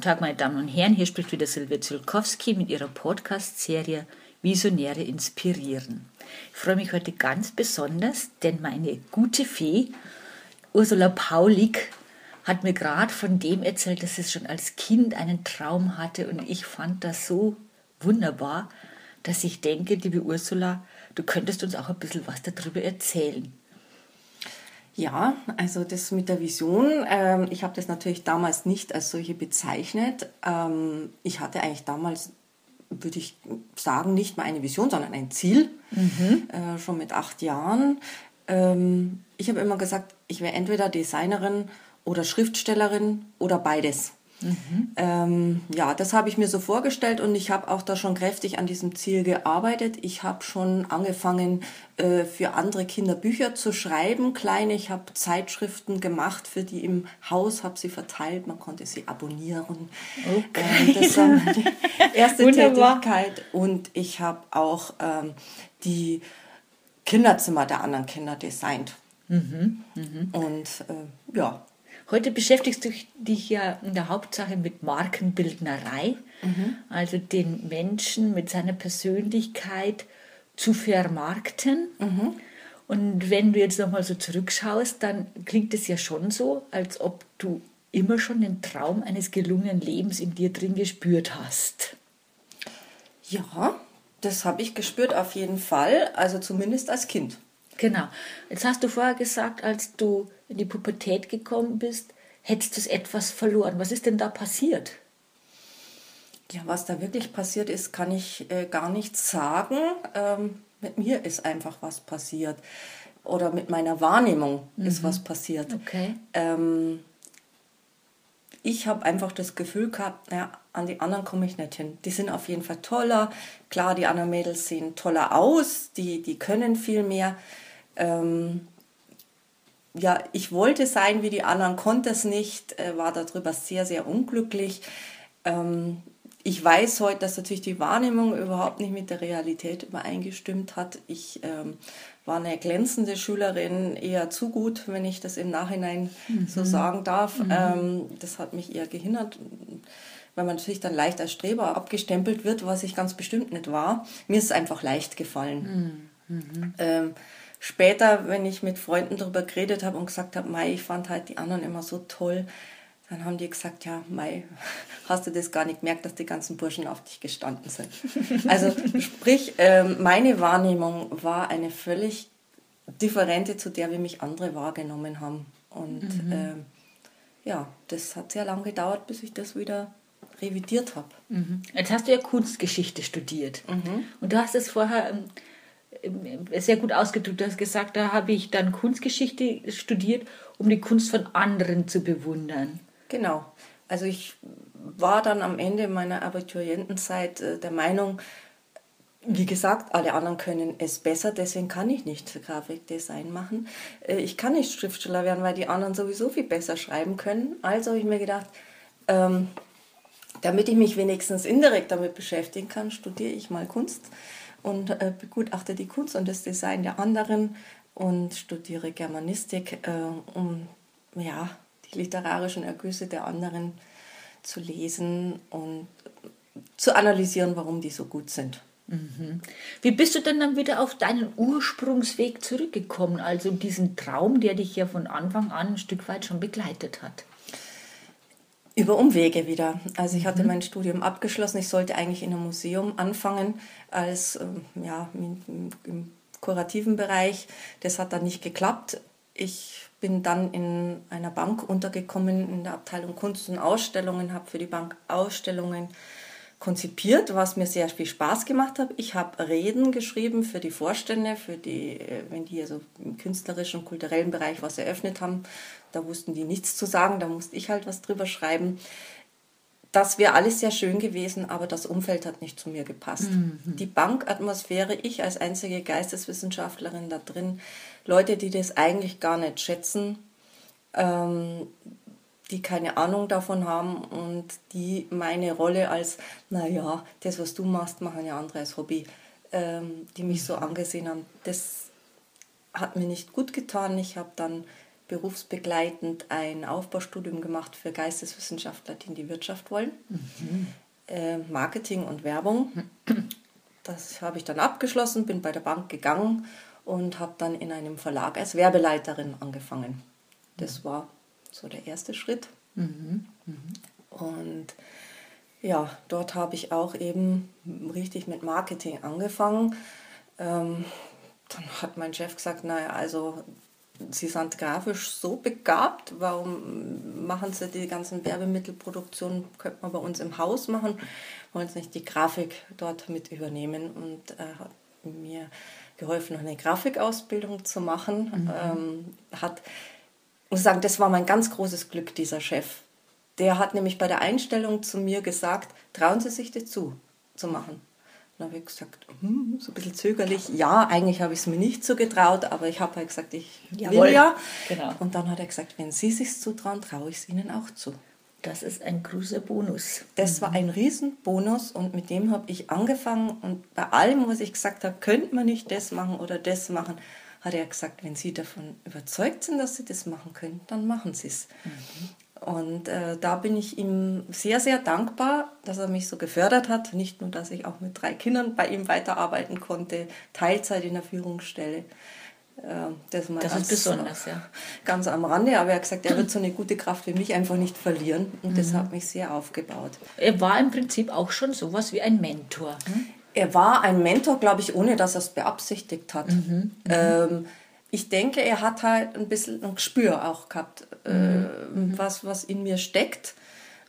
Guten Tag, meine Damen und Herren, hier spricht wieder Silvia Zulkowski mit ihrer Podcast-Serie Visionäre inspirieren. Ich freue mich heute ganz besonders, denn meine gute Fee Ursula Paulik hat mir gerade von dem erzählt, dass sie schon als Kind einen Traum hatte und ich fand das so wunderbar, dass ich denke, liebe Ursula, du könntest uns auch ein bisschen was darüber erzählen. Ja, also das mit der Vision, ähm, ich habe das natürlich damals nicht als solche bezeichnet. Ähm, ich hatte eigentlich damals, würde ich sagen, nicht mal eine Vision, sondern ein Ziel, mhm. äh, schon mit acht Jahren. Ähm, ich habe immer gesagt, ich wäre entweder Designerin oder Schriftstellerin oder beides. Mhm. Ähm, ja, das habe ich mir so vorgestellt und ich habe auch da schon kräftig an diesem Ziel gearbeitet. Ich habe schon angefangen, äh, für andere Kinder Bücher zu schreiben, kleine. Ich habe Zeitschriften gemacht für die im Haus, habe sie verteilt. Man konnte sie abonnieren. Okay. Äh, das war meine erste Tätigkeit. Und ich habe auch ähm, die Kinderzimmer der anderen Kinder designt. Mhm. Mhm. Und äh, ja, Heute beschäftigst du dich ja in der Hauptsache mit Markenbildnerei, mhm. also den Menschen mit seiner Persönlichkeit zu vermarkten. Mhm. Und wenn du jetzt nochmal so zurückschaust, dann klingt es ja schon so, als ob du immer schon den Traum eines gelungenen Lebens in dir drin gespürt hast. Ja, das habe ich gespürt auf jeden Fall, also zumindest als Kind. Genau. Jetzt hast du vorher gesagt, als du in die Pubertät gekommen bist, hättest du etwas verloren. Was ist denn da passiert? Ja, was da wirklich passiert ist, kann ich äh, gar nicht sagen. Ähm, mit mir ist einfach was passiert. Oder mit meiner Wahrnehmung mhm. ist was passiert. Okay. Ähm, ich habe einfach das Gefühl gehabt, naja, an die anderen komme ich nicht hin. Die sind auf jeden Fall toller. Klar, die anderen Mädels sehen toller aus, die, die können viel mehr ähm, ja, ich wollte sein wie die anderen, konnte es nicht, äh, war darüber sehr, sehr unglücklich. Ähm, ich weiß heute, dass natürlich die Wahrnehmung überhaupt nicht mit der Realität übereingestimmt hat. Ich ähm, war eine glänzende Schülerin, eher zu gut, wenn ich das im Nachhinein mhm. so sagen darf. Mhm. Ähm, das hat mich eher gehindert, weil man natürlich dann leicht als Streber abgestempelt wird, was ich ganz bestimmt nicht war. Mir ist es einfach leicht gefallen. Mhm. mhm. Ähm, später, wenn ich mit Freunden darüber geredet habe und gesagt habe, Mai, ich fand halt die anderen immer so toll, dann haben die gesagt, ja, Mai, hast du das gar nicht gemerkt, dass die ganzen Burschen auf dich gestanden sind. Also sprich, ähm, meine Wahrnehmung war eine völlig differente zu der, wie mich andere wahrgenommen haben. Und mhm. ähm, ja, das hat sehr lange gedauert, bis ich das wieder revidiert habe. Mhm. Jetzt hast du ja Kunstgeschichte studiert. Mhm. Und du hast es vorher ähm, sehr gut ausgedrückt. Du hast gesagt, da habe ich dann Kunstgeschichte studiert, um die Kunst von anderen zu bewundern. Genau. Also ich war dann am Ende meiner Abiturientenzeit äh, der Meinung, wie gesagt, alle anderen können es besser, deswegen kann ich nicht Grafikdesign machen. Äh, ich kann nicht Schriftsteller werden, weil die anderen sowieso viel besser schreiben können. Also habe ich mir gedacht, ähm, damit ich mich wenigstens indirekt damit beschäftigen kann, studiere ich mal Kunst und äh, begutachte die Kunst und das Design der anderen und studiere Germanistik, äh, um ja, die literarischen Ergüsse der anderen zu lesen und zu analysieren, warum die so gut sind. Mhm. Wie bist du denn dann wieder auf deinen Ursprungsweg zurückgekommen, also diesen Traum, der dich ja von Anfang an ein Stück weit schon begleitet hat? Über Umwege wieder. Also ich hatte mhm. mein Studium abgeschlossen. Ich sollte eigentlich in einem Museum anfangen als ähm, ja, im, im kurativen Bereich. Das hat dann nicht geklappt. Ich bin dann in einer Bank untergekommen in der Abteilung Kunst und Ausstellungen, habe für die Bank Ausstellungen konzipiert, was mir sehr viel Spaß gemacht hat. Ich habe Reden geschrieben für die Vorstände, für die, äh, wenn die also im künstlerischen und kulturellen Bereich was eröffnet haben. Da wussten die nichts zu sagen, da musste ich halt was drüber schreiben. das wäre alles sehr schön gewesen, aber das Umfeld hat nicht zu mir gepasst. Die Bankatmosphäre, ich als einzige Geisteswissenschaftlerin da drin, Leute, die das eigentlich gar nicht schätzen, ähm, die keine Ahnung davon haben und die meine Rolle als, naja, das, was du machst, machen ja andere als Hobby, ähm, die mich so angesehen haben, das hat mir nicht gut getan. Ich habe dann berufsbegleitend ein Aufbaustudium gemacht für Geisteswissenschaftler, die in die Wirtschaft wollen. Äh, Marketing und Werbung. Das habe ich dann abgeschlossen, bin bei der Bank gegangen und habe dann in einem Verlag als Werbeleiterin angefangen. Das war so der erste Schritt. Und ja, dort habe ich auch eben richtig mit Marketing angefangen. Ähm, dann hat mein Chef gesagt, naja, also Sie sind grafisch so begabt, warum machen Sie die ganzen Werbemittelproduktionen, könnte man bei uns im Haus machen, wollen Sie nicht die Grafik dort mit übernehmen und er hat mir geholfen, noch eine Grafikausbildung zu machen. Ähm, hat, muss sagen, das war mein ganz großes Glück, dieser Chef. Der hat nämlich bei der Einstellung zu mir gesagt, trauen Sie sich das zu, zu machen. Dann habe ich gesagt, hm, so ein bisschen zögerlich, ja, eigentlich habe ich es mir nicht so getraut, aber ich habe halt gesagt, ich Jawohl, will ja. genau. Und dann hat er gesagt, wenn Sie sich zutrauen, traue ich es Ihnen auch zu. Das ist ein großer Bonus. Das war ein Riesenbonus und mit dem habe ich angefangen und bei allem, was ich gesagt habe, könnte man nicht das machen oder das machen, hat er gesagt, wenn Sie davon überzeugt sind, dass Sie das machen können, dann machen Sie es. Und äh, da bin ich ihm sehr, sehr dankbar, dass er mich so gefördert hat. Nicht nur, dass ich auch mit drei Kindern bei ihm weiterarbeiten konnte, Teilzeit in der Führungsstelle. Äh, das Das ist besonders, ja. Ganz am Rande, aber er hat gesagt, er wird so eine gute Kraft wie mich einfach nicht verlieren. Und das hat mich sehr aufgebaut. Er war im Prinzip auch schon sowas wie ein Mentor. Hm? Er war ein Mentor, glaube ich, ohne dass er es beabsichtigt hat. Ähm, ich denke, er hat halt ein bisschen ein Gespür auch gehabt, äh, was, was in mir steckt.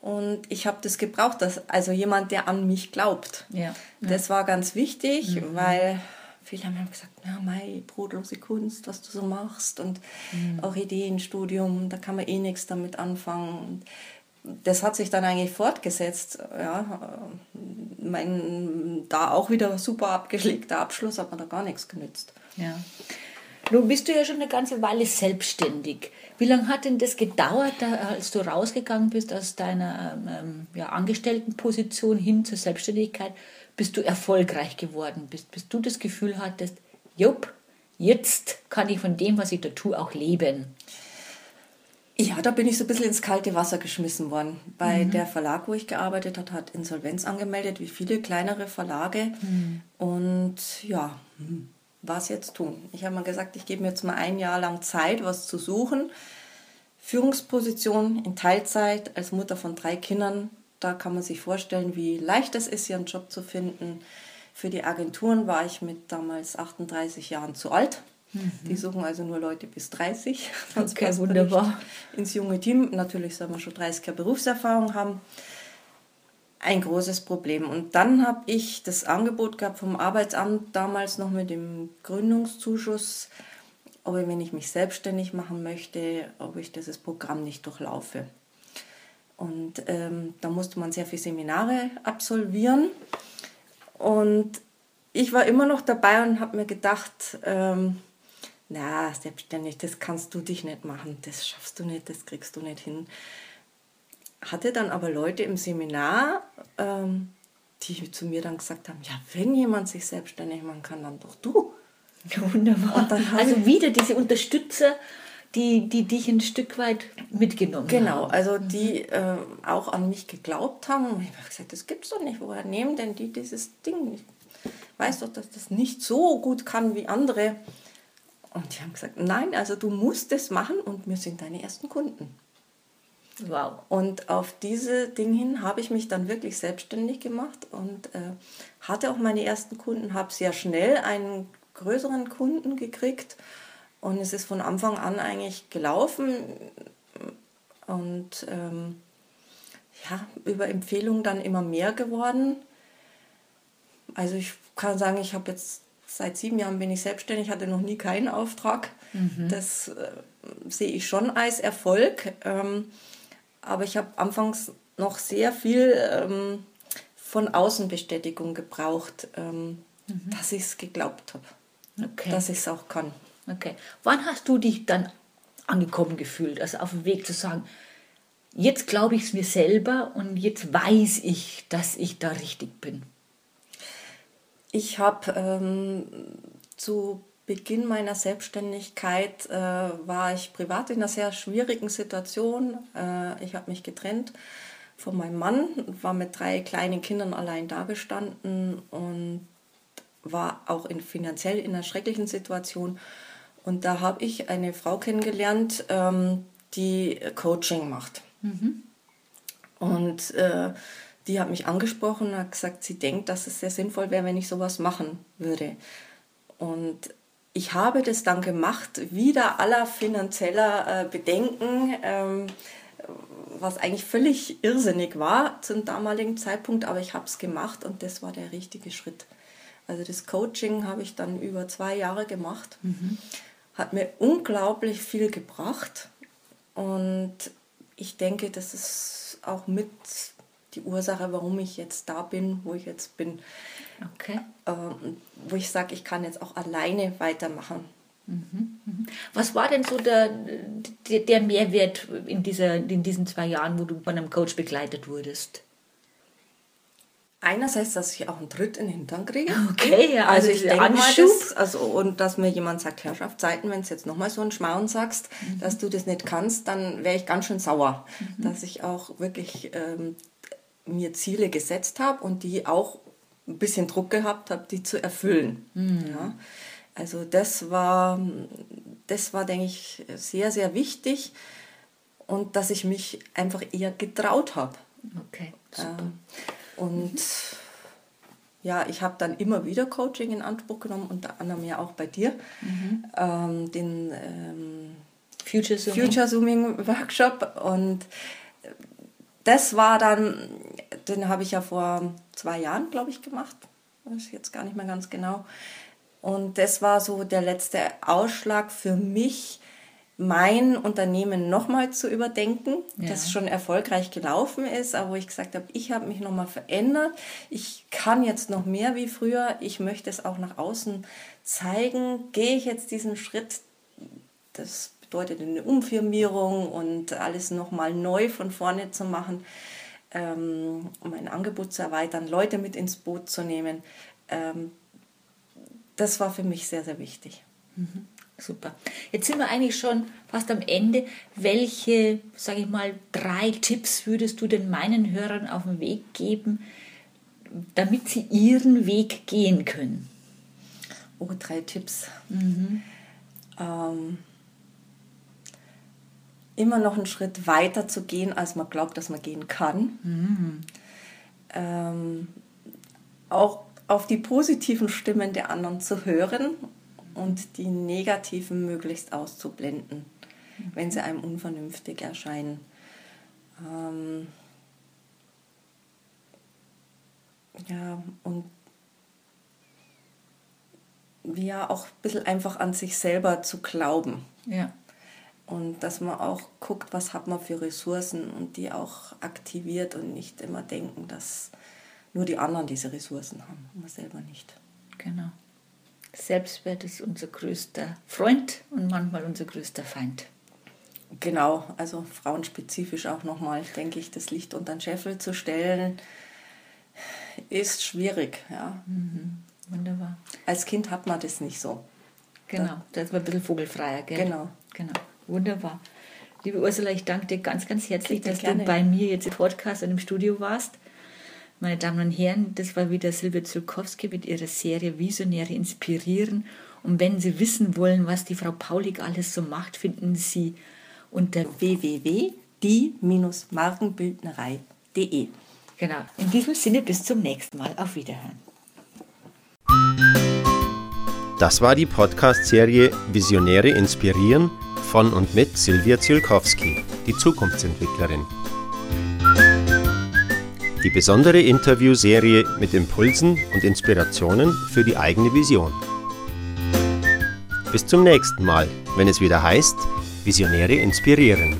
Und ich habe das gebraucht, dass, also jemand, der an mich glaubt. Ja. Das war ganz wichtig, weil viele haben gesagt, ja, mei, brotlose Kunst, was du so machst und auch Ideenstudium, da kann man eh nichts damit anfangen. Das hat sich dann eigentlich fortgesetzt. Ja, mein da auch wieder super abgeschlägter Abschluss, hat mir da gar nichts genützt. Ja. Nun bist du ja schon eine ganze Weile selbstständig. Wie lange hat denn das gedauert, da, als du rausgegangen bist aus deiner ähm, ja, Angestelltenposition hin zur Selbstständigkeit, bis du erfolgreich geworden bist, bis du das Gefühl hattest, jupp, jetzt kann ich von dem, was ich da tue, auch leben. Ja, da bin ich so ein bisschen ins kalte Wasser geschmissen worden. Bei der Verlag, wo ich gearbeitet habe, hat Insolvenz angemeldet, wie viele kleinere Verlage. Und ja, hm, was jetzt tun? Ich habe mal gesagt, ich gebe mir jetzt mal ein Jahr lang Zeit, was zu suchen. Führungsposition in Teilzeit als Mutter von drei Kindern, da kann man sich vorstellen, wie leicht es ist, hier einen Job zu finden. Für die Agenturen war ich mit damals 38 Jahren zu alt. Die suchen also nur Leute bis 30. Sonst Okay, wunderbar. Ins junge Team. Natürlich soll man schon 30 Jahre Berufserfahrung haben. Ein großes Problem. Und dann habe ich das Angebot gehabt vom Arbeitsamt damals noch mit dem Gründungszuschuss, ob ich, wenn ich mich selbstständig machen möchte, ob ich dieses Programm nicht durchlaufe. Und ähm, da musste man sehr viele Seminare absolvieren. Und ich war immer noch dabei und habe mir gedacht, ähm, na, selbstständig, das kannst du dich nicht machen, das schaffst du nicht, das kriegst du nicht hin. Hatte dann aber Leute im Seminar, ähm, die zu mir dann gesagt haben, ja, wenn jemand sich selbstständig machen kann, dann doch du. Wunderbar. Und dann habe also wieder diese Unterstützer, die, die dich ein Stück weit mitgenommen Genau, haben. also die äh, auch an mich geglaubt haben. Und ich habe gesagt, das gibt's doch nicht. Woher nehmen denn die dieses Ding? Ich weiß doch, dass das nicht so gut kann wie andere. Und die haben gesagt, nein, also du musst es machen und wir sind deine ersten Kunden. Wow. Und auf diese Dinge hin habe ich mich dann wirklich selbstständig gemacht und äh, hatte auch meine ersten Kunden, habe sehr schnell einen größeren Kunden gekriegt und es ist von Anfang an eigentlich gelaufen und ähm, ja, über Empfehlung dann immer mehr geworden. Also ich kann sagen, ich habe jetzt seit sieben Jahren bin ich selbstständig, hatte noch nie keinen Auftrag. Das äh, sehe ich schon als Erfolg. Ähm, aber ich habe anfangs noch sehr viel ähm, von Außenbestätigung gebraucht, ähm, mhm. dass ich es geglaubt habe, okay. dass ich es auch kann. Okay. Wann hast du dich dann angekommen gefühlt, also auf dem Weg zu sagen, jetzt glaube ich es mir selber und jetzt weiß ich, dass ich da richtig bin? Ich habe ähm, zu Beginn meiner Selbstständigkeit äh, war ich privat in einer sehr schwierigen Situation. Äh, ich habe mich getrennt von meinem Mann, war mit drei kleinen Kindern allein dagestanden und war auch in, finanziell in einer schrecklichen Situation. Und da habe ich eine Frau kennengelernt, ähm, die Coaching macht. Mhm. Und äh, die hat mich angesprochen und hat gesagt, sie denkt, dass es sehr sinnvoll wäre, wenn ich sowas machen würde. Und ich habe das dann gemacht, wieder aller finanzieller äh, Bedenken, ähm, was eigentlich völlig irrsinnig war zum damaligen Zeitpunkt, aber ich habe es gemacht und das war der richtige Schritt. Also das Coaching habe ich dann über zwei Jahre gemacht, mhm. hat mir unglaublich viel gebracht und ich denke, das ist auch mit die Ursache, warum ich jetzt da bin, wo ich jetzt bin. Okay. Ähm, wo ich sage, ich kann jetzt auch alleine weitermachen. Mhm, mhm. Was war denn so der, der, der, Mehrwert in, dieser, in diesen zwei Jahren, wo du von einem Coach begleitet wurdest? Einerseits, dass ich auch einen Tritt in den Hintern kriege. Okay, ja, also, also ich denke mal, das, also, und dass mir jemand sagt, Herrschaft, Zeiten, wenn du jetzt nochmal so einen Schmauen sagst, mhm. dass du das nicht kannst, dann wäre ich ganz schön sauer. Mhm. Dass ich auch wirklich ähm, mir Ziele gesetzt habe und die auch ein bisschen Druck gehabt habe, die zu erfüllen. Mhm. Ja. Also das war, das war, denke ich, sehr, sehr wichtig und dass ich mich einfach eher getraut habe. Okay, super. Ähm, und ja, ich habe dann immer wieder Coaching in Anspruch genommen, unter anderem ja auch bei dir, mhm. ähm, den ähm, Future, Zooming. Future Zooming Workshop und das war dann, den habe ich ja vor zwei Jahren, glaube ich, gemacht. Weiß jetzt gar nicht mehr ganz genau. Und das war so der letzte Ausschlag für mich, mein Unternehmen nochmal zu überdenken, ja. das schon erfolgreich gelaufen ist, aber wo ich gesagt habe, ich habe mich nochmal verändert, ich kann jetzt noch mehr wie früher, ich möchte es auch nach außen zeigen, gehe ich jetzt diesen Schritt, das bedeutet eine Umfirmierung und alles nochmal neu von vorne zu machen, ähm, um ein Angebot zu erweitern, Leute mit ins Boot zu nehmen, ähm, das war für mich sehr, sehr wichtig. Mhm. Super. Jetzt sind wir eigentlich schon fast am Ende. Welche, sage ich mal, drei Tipps würdest du denn meinen Hörern auf den Weg geben, damit sie ihren Weg gehen können? Oh, drei Tipps. Mhm. Ähm, immer noch einen Schritt weiter zu gehen, als man glaubt, dass man gehen kann. Mhm. Ähm, auch auf die positiven Stimmen der anderen zu hören und die negativen möglichst auszublenden, mhm. wenn sie einem unvernünftig erscheinen. Ähm, ja, und ja, auch ein bisschen einfach an sich selber zu glauben. Ja. Und dass man auch guckt, was hat man für Ressourcen und die auch aktiviert und nicht immer denken, dass nur die anderen diese Ressourcen haben und man selber nicht. Genau. Selbstwert ist unser größter Freund und manchmal unser größter Feind. Genau, also frauenspezifisch auch nochmal, denke ich, das Licht unter den Scheffel zu stellen, ist schwierig. Ja. Mhm. Wunderbar. Als Kind hat man das nicht so. Genau, da ist man ein bisschen vogelfreier, gell? Genau. Genau, wunderbar. Liebe Ursula, ich danke dir ganz, ganz herzlich, dass gerne. du bei mir jetzt im Podcast und im Studio warst. Meine Damen und Herren, das war wieder Silvia Zulkowski mit ihrer Serie Visionäre inspirieren. Und wenn Sie wissen wollen, was die Frau Paulik alles so macht, finden Sie unter www.die-markenbildnerei.de. Genau. In diesem Sinne bis zum nächsten Mal. Auf Wiederhören. Das war die Podcast-Serie Visionäre inspirieren von und mit Silvia Zielkowski, die Zukunftsentwicklerin die besondere Interviewserie mit Impulsen und Inspirationen für die eigene Vision. Bis zum nächsten Mal, wenn es wieder heißt, Visionäre inspirieren.